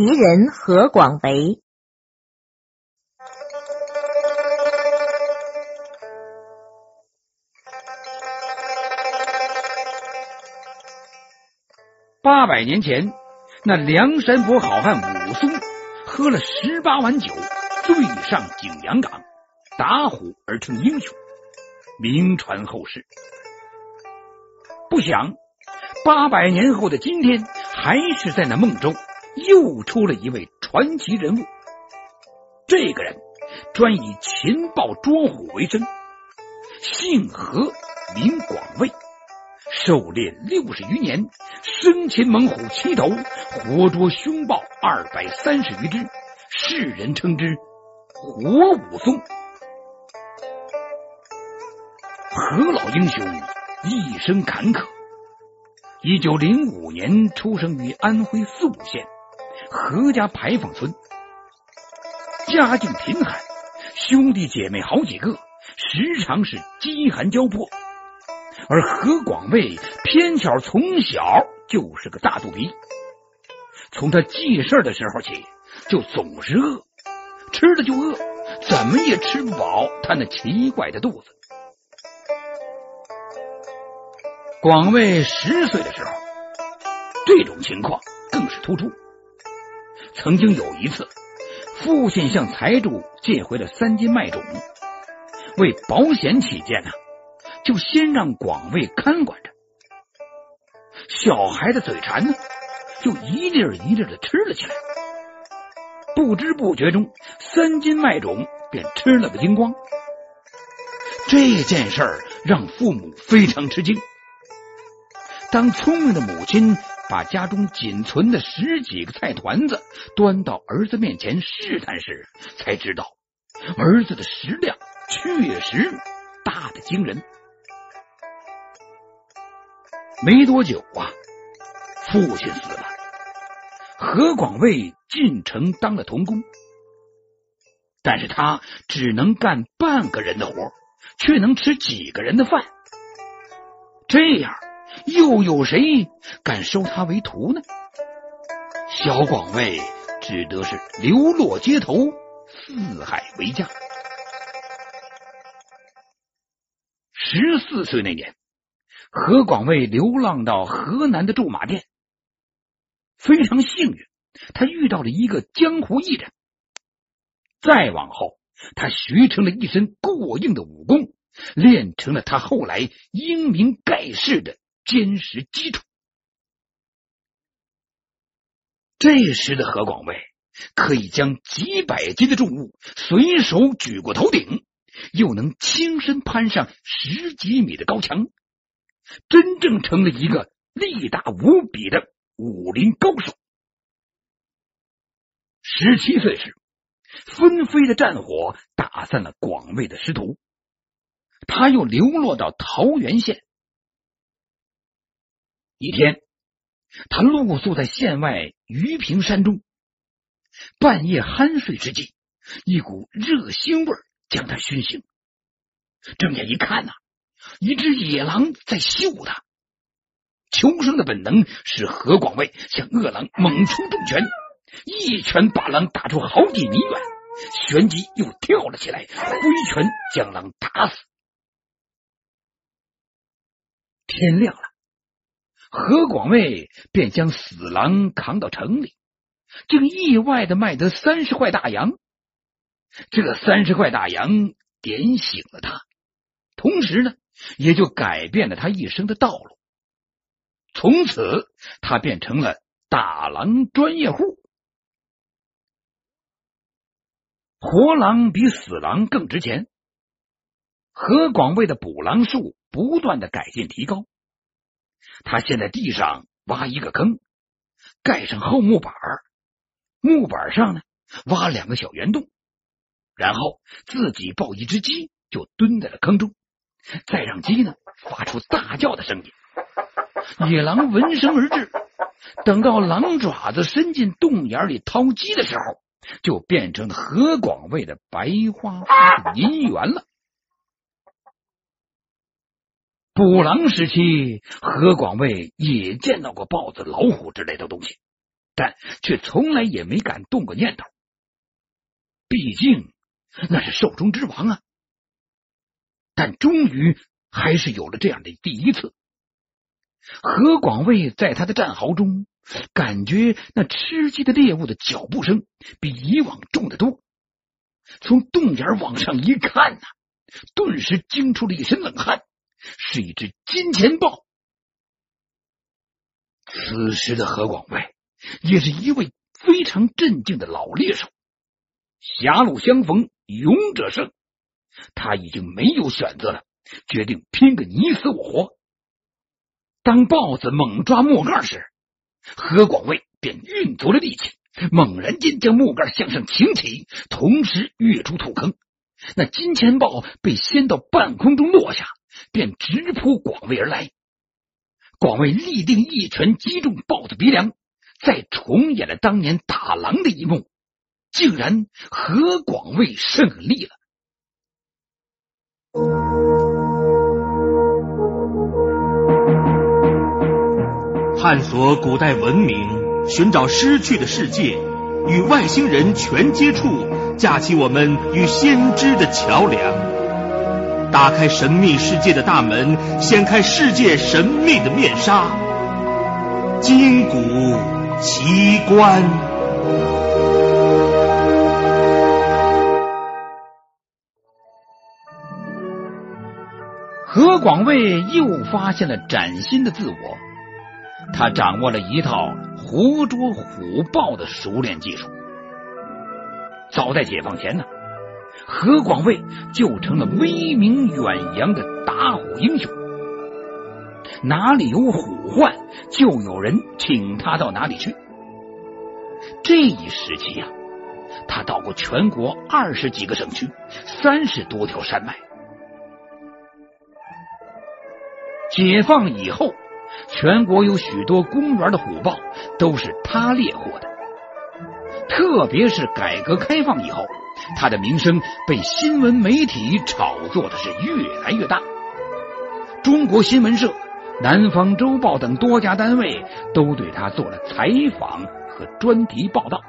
奇人何广为。八百年前，那梁山伯好汉武松喝了十八碗酒，醉上景阳冈，打虎而成英雄，名传后世。不想，八百年后的今天，还是在那梦中。又出了一位传奇人物，这个人专以擒豹捉虎为生，姓何，名广卫，狩猎六十余年，生擒猛虎七头，活捉凶豹二百三十余只，世人称之“活武松”。何老英雄一生坎坷，一九零五年出生于安徽宿县。何家牌坊村，家境贫寒，兄弟姐妹好几个，时常是饥寒交迫。而何广卫偏巧从小就是个大肚皮，从他记事的时候起，就总是饿，吃了就饿，怎么也吃不饱他那奇怪的肚子。广卫十岁的时候，这种情况更是突出。曾经有一次，父亲向财主借回了三斤麦种，为保险起见呢，就先让广卫看管着。小孩的嘴馋呢，就一粒一粒的吃了起来。不知不觉中，三斤麦种便吃了个精光。这件事儿让父母非常吃惊。当聪明的母亲。把家中仅存的十几个菜团子端到儿子面前试探时，才知道儿子的食量确实大的惊人。没多久啊，父亲死了，何广卫进城当了童工，但是他只能干半个人的活，却能吃几个人的饭，这样。又有谁敢收他为徒呢？小广卫只得是流落街头，四海为家。十四岁那年，何广卫流浪到河南的驻马店，非常幸运，他遇到了一个江湖艺人。再往后，他学成了一身过硬的武功，练成了他后来英名盖世的。坚实基础。这时的何广卫可以将几百斤的重物随手举过头顶，又能轻身攀上十几米的高墙，真正成了一个力大无比的武林高手。十七岁时，纷飞的战火打散了广卫的师徒，他又流落到桃源县。一天，他露宿在县外余平山中，半夜酣睡之际，一股热腥味将他熏醒。睁眼一看呐，一只野狼在嗅他。求生的本能使何广卫向恶狼猛出重拳，一拳把狼打出好几米远，旋即又跳了起来，挥拳将狼打死。天亮了。何广卫便将死狼扛到城里，竟意外的卖得三十块大洋。这三十块大洋点醒了他，同时呢，也就改变了他一生的道路。从此，他变成了打狼专业户。活狼比死狼更值钱。何广卫的捕狼术不断的改进提高。他先在地上挖一个坑，盖上厚木板木板上呢挖两个小圆洞，然后自己抱一只鸡，就蹲在了坑中，再让鸡呢发出大叫的声音。野狼闻声而至，等到狼爪子伸进洞眼里掏鸡的时候，就变成何广卫的白花银元了。捕狼时期，何广卫也见到过豹子、老虎之类的东西，但却从来也没敢动过念头。毕竟那是兽中之王啊！但终于还是有了这样的第一次。何广卫在他的战壕中，感觉那吃鸡的猎物的脚步声比以往重得多。从洞眼往上一看呐，顿时惊出了一身冷汗，是一只金钱豹。此时的何广卫也是一位非常镇静的老猎手，狭路相逢勇者胜，他已经没有选择了，决定拼个你死我活。当豹子猛抓木杆时，何广卫便运足了力气，猛然间将木杆向上擎起，同时跃出土坑。那金钱豹被掀到半空中落下，便直扑广卫而来。广卫立定一拳击中豹子鼻梁，再重演了当年打狼的一幕，竟然何广卫胜利了。探索古代文明，寻找失去的世界，与外星人全接触，架起我们与先知的桥梁，打开神秘世界的大门，掀开世界神秘的面纱，金谷奇观。何广卫又发现了崭新的自我。他掌握了一套活捉虎豹的熟练技术。早在解放前呢，何广卫就成了威名远扬的打虎英雄。哪里有虎患，就有人请他到哪里去。这一时期啊，他到过全国二十几个省区，三十多条山脉。解放以后。全国有许多公园的虎豹都是他猎获的，特别是改革开放以后，他的名声被新闻媒体炒作的是越来越大。中国新闻社、南方周报等多家单位都对他做了采访和专题报道。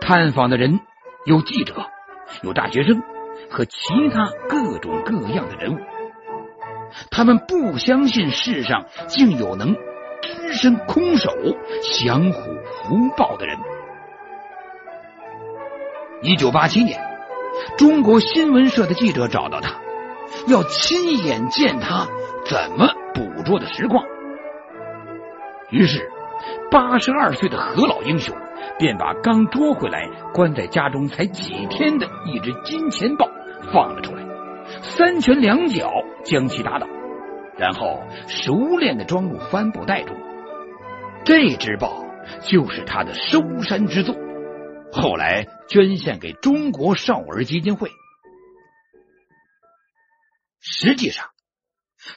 探访的人有记者、有大学生和其他各种各样的人物。他们不相信世上竟有能只身空手降虎伏豹的人。一九八七年，中国新闻社的记者找到他，要亲眼见他怎么捕捉的实况。于是，八十二岁的何老英雄便把刚捉回来、关在家中才几天的一只金钱豹放了出来。三拳两脚将其打倒，然后熟练的装入帆布袋中。这只豹就是他的收山之作，后来捐献给中国少儿基金会。实际上，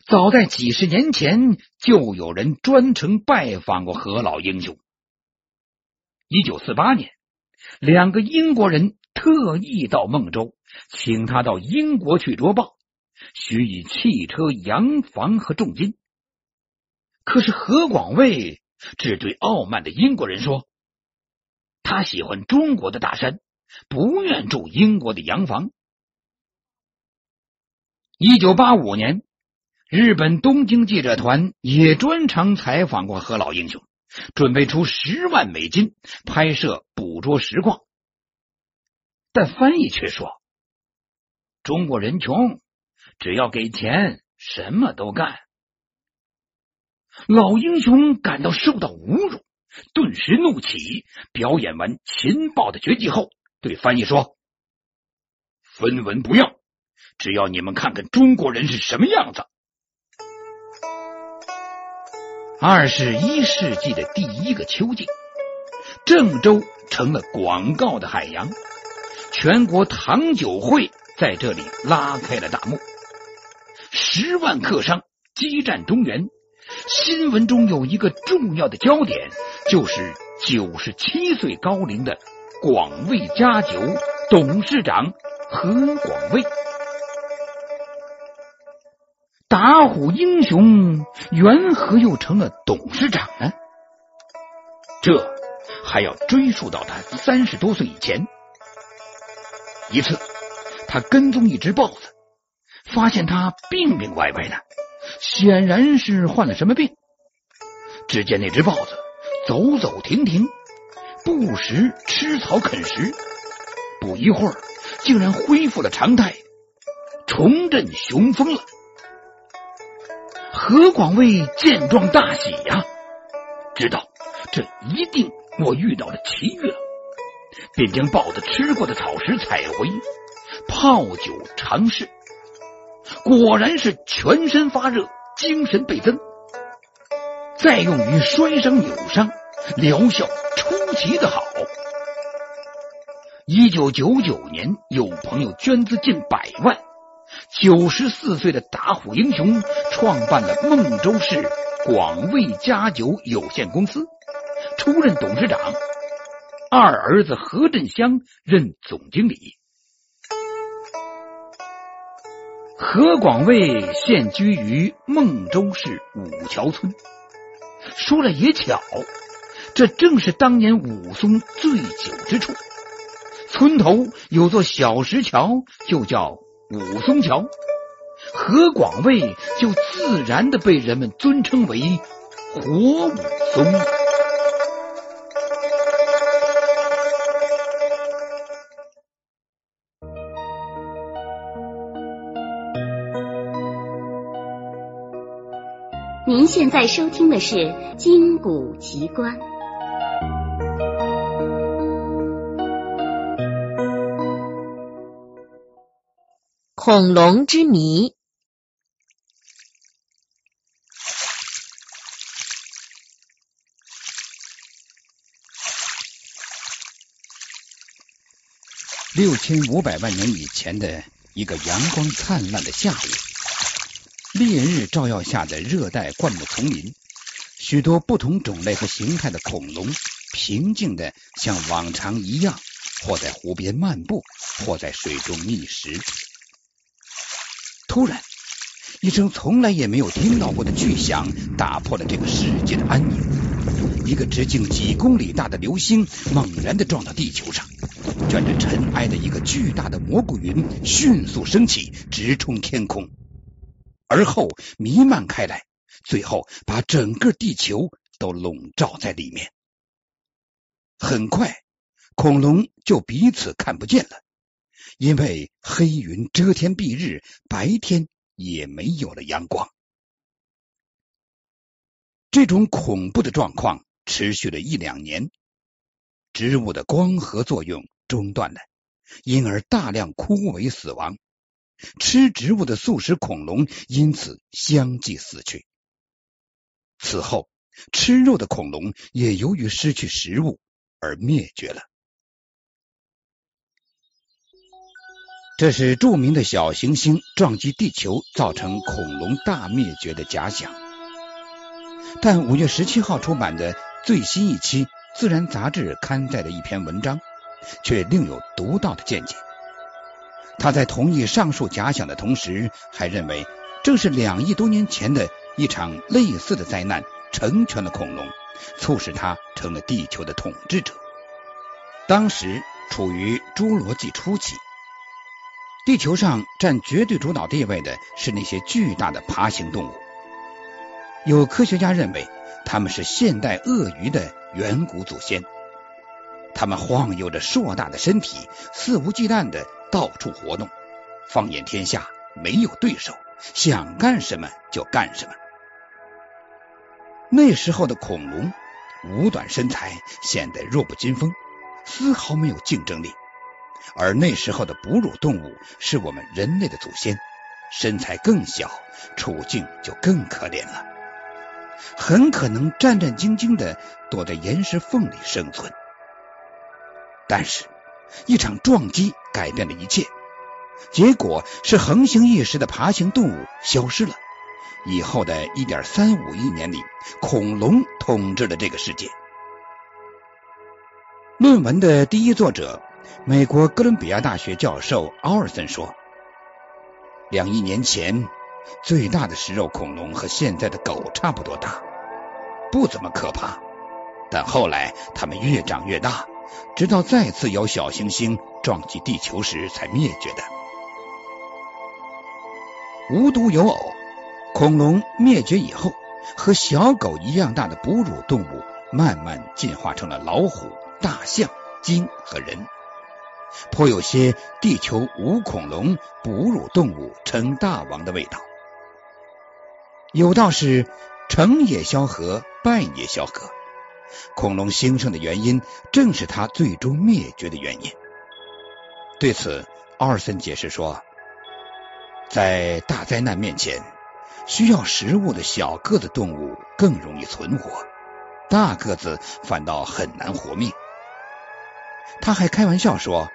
早在几十年前就有人专程拜访过何老英雄。一九四八年，两个英国人特意到孟州。请他到英国去捉豹，许以汽车、洋房和重金。可是何广卫只对傲慢的英国人说：“他喜欢中国的大山，不愿住英国的洋房。”一九八五年，日本东京记者团也专程采访过何老英雄，准备出十万美金拍摄捕捉实况，但翻译却说。中国人穷，只要给钱，什么都干。老英雄感到受到侮辱，顿时怒起。表演完秦报的绝技后，对翻译说：“分文不要，只要你们看看中国人是什么样子。”二十一世纪的第一个秋季，郑州成了广告的海洋，全国糖酒会。在这里拉开了大幕，十万客商激战中原。新闻中有一个重要的焦点，就是九十七岁高龄的广味家酒董事长何广卫。打虎英雄缘何又成了董事长呢？这还要追溯到他三十多岁以前。一次，他跟踪一只豹子，发现它病病歪歪的，显然是患了什么病。只见那只豹子走走停停，不时吃草啃食，不一会儿竟然恢复了常态，重振雄风了。何广卫见状大喜呀，知道这一定我遇到了奇遇了，便将豹子吃过的草食采回，泡酒尝试，果然是全身发热，精神倍增。再用于摔伤扭伤，疗效出奇的好。一九九九年，有朋友捐资近百万，九十四岁的打虎英雄创办了孟州市广味佳酒有限公司，出任董事长，二儿子何振香任总经理。何广卫现居于孟州市五桥村。说了也巧，这正是当年武松醉酒之处。村头有座小石桥，就叫武松桥。何广卫就自然的被人们尊称为活武松。现在收听的是《金谷奇观》。恐龙之谜。六千五百万年以前的一个阳光灿烂的下午。烈日照耀下的热带灌木丛林，许多不同种类和形态的恐龙平静的像往常一样，或在湖边漫步，或在水中觅食。突然，一声从来也没有听到过的巨响打破了这个世界的安宁。一个直径几公里大的流星猛然的撞到地球上，卷着尘埃的一个巨大的蘑菇云迅速升起，直冲天空。而后弥漫开来，最后把整个地球都笼罩在里面。很快，恐龙就彼此看不见了，因为黑云遮天蔽日，白天也没有了阳光。这种恐怖的状况持续了一两年，植物的光合作用中断了，因而大量枯萎死亡。吃植物的素食恐龙因此相继死去。此后，吃肉的恐龙也由于失去食物而灭绝了。这是著名的小行星撞击地球造成恐龙大灭绝的假想。但五月十七号出版的最新一期《自然》杂志刊载的一篇文章，却另有独到的见解。他在同意上述假想的同时，还认为正是两亿多年前的一场类似的灾难成全了恐龙，促使他成了地球的统治者。当时处于侏罗纪初期，地球上占绝对主导地位的是那些巨大的爬行动物。有科学家认为，他们是现代鳄鱼的远古祖先。他们晃悠着硕大的身体，肆无忌惮的。到处活动，放眼天下没有对手，想干什么就干什么。那时候的恐龙五短身材显得弱不禁风，丝毫没有竞争力；而那时候的哺乳动物是我们人类的祖先，身材更小，处境就更可怜了，很可能战战兢兢的躲在岩石缝里生存。但是。一场撞击改变了一切，结果是横行一时的爬行动物消失了。以后的一点三五亿年里，恐龙统治了这个世界。论文的第一作者，美国哥伦比亚大学教授奥尔森说：“两亿年前，最大的食肉恐龙和现在的狗差不多大，不怎么可怕。但后来它们越长越大，直到再次有小行星撞击地球时才灭绝的。无独有偶，恐龙灭绝以后，和小狗一样大的哺乳动物慢慢进化成了老虎、大象、鲸和人。颇有些地球无恐龙，哺乳动物称大王的味道。有道是成也萧何，败也萧何。恐龙兴盛的原因，正是它最终灭绝的原因。对此，奥尔森解释说，在大灾难面前，需要食物的小个子动物更容易存活，大个子反倒很难活命。他还开玩笑说。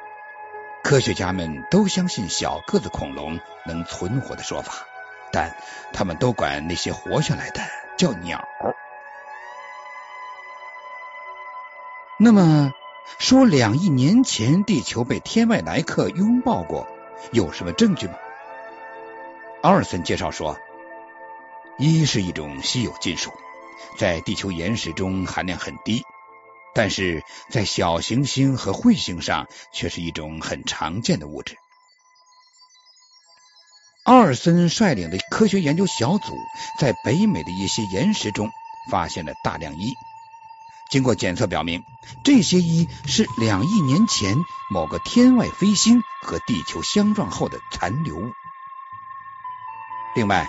科学家们都相信小个子恐龙能存活的说法，但他们都管那些活下来的叫鸟。那么，说两亿年前地球被天外来客拥抱过，有什么证据吗？奥尔森介绍说，一是一种稀有金属，在地球岩石中含量很低。但是在小行星和彗星上，却是一种很常见的物质。奥尔森率领的科学研究小组在北美的一些岩石中发现了大量一。经过检测表明，这些一是两亿年前某个天外飞星和地球相撞后的残留物。另外，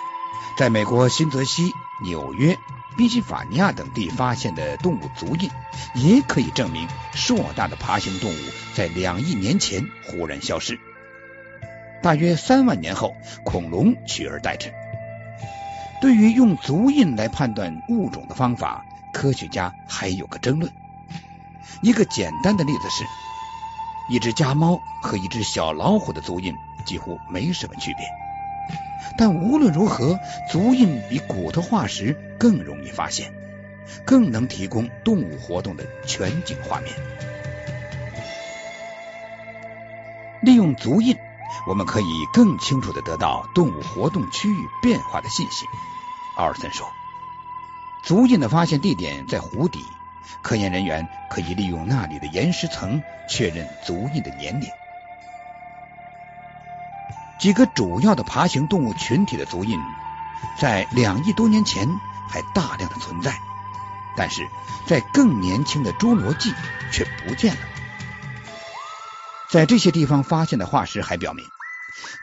在美国新泽西、纽约。宾夕法尼亚等地发现的动物足印，也可以证明硕大的爬行动物在两亿年前忽然消失。大约三万年后，恐龙取而代之。对于用足印来判断物种的方法，科学家还有个争论。一个简单的例子是，一只家猫和一只小老虎的足印几乎没什么区别。但无论如何，足印比骨头化石更容易发现，更能提供动物活动的全景画面。利用足印，我们可以更清楚的得到动物活动区域变化的信息。奥尔森说，足印的发现地点在湖底，科研人员可以利用那里的岩石层确认足印的年龄。几个主要的爬行动物群体的足印，在两亿多年前还大量的存在，但是在更年轻的侏罗纪却不见了。在这些地方发现的化石还表明，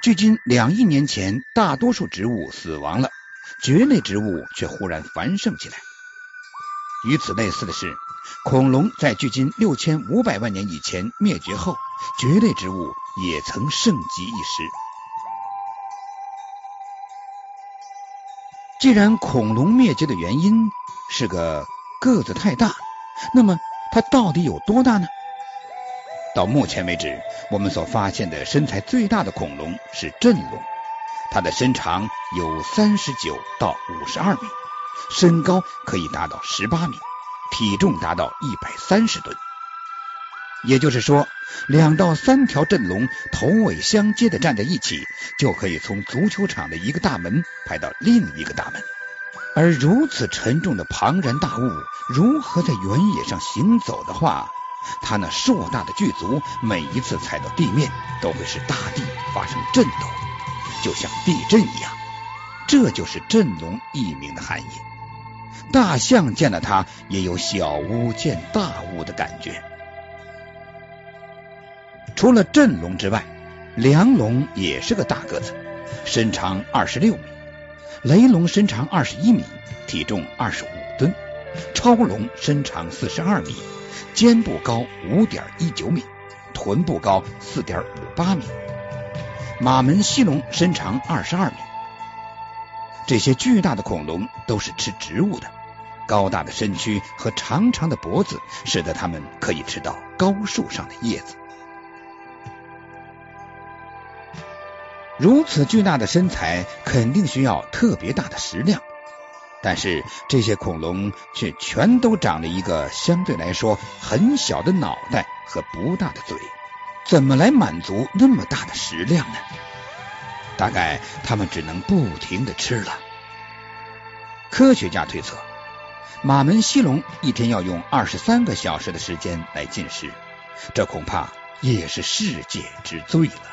距今两亿年前，大多数植物死亡了，蕨类植物却忽然繁盛起来。与此类似的是，恐龙在距今六千五百万年以前灭绝后，蕨类植物也曾盛极一时。既然恐龙灭绝的原因是个个子太大，那么它到底有多大呢？到目前为止，我们所发现的身材最大的恐龙是震龙，它的身长有三十九到五十二米，身高可以达到十八米，体重达到一百三十吨。也就是说，两到三条阵龙头尾相接的站在一起，就可以从足球场的一个大门排到另一个大门。而如此沉重的庞然大物，如何在原野上行走的话，它那硕大的巨足每一次踩到地面，都会使大地发生震动，就像地震一样。这就是震龙一名的含义。大象见了它，也有小巫见大巫的感觉。除了震龙之外，梁龙也是个大个子，身长二十六米；雷龙身长二十一米，体重二十五吨；超龙身长四十二米，肩部高五点一九米，臀部高四点五八米；马门溪龙身长二十二米。这些巨大的恐龙都是吃植物的，高大的身躯和长长的脖子使得它们可以吃到高树上的叶子。如此巨大的身材，肯定需要特别大的食量。但是这些恐龙却全都长了一个相对来说很小的脑袋和不大的嘴，怎么来满足那么大的食量呢？大概他们只能不停的吃了。科学家推测，马门西龙一天要用二十三个小时的时间来进食，这恐怕也是世界之最了。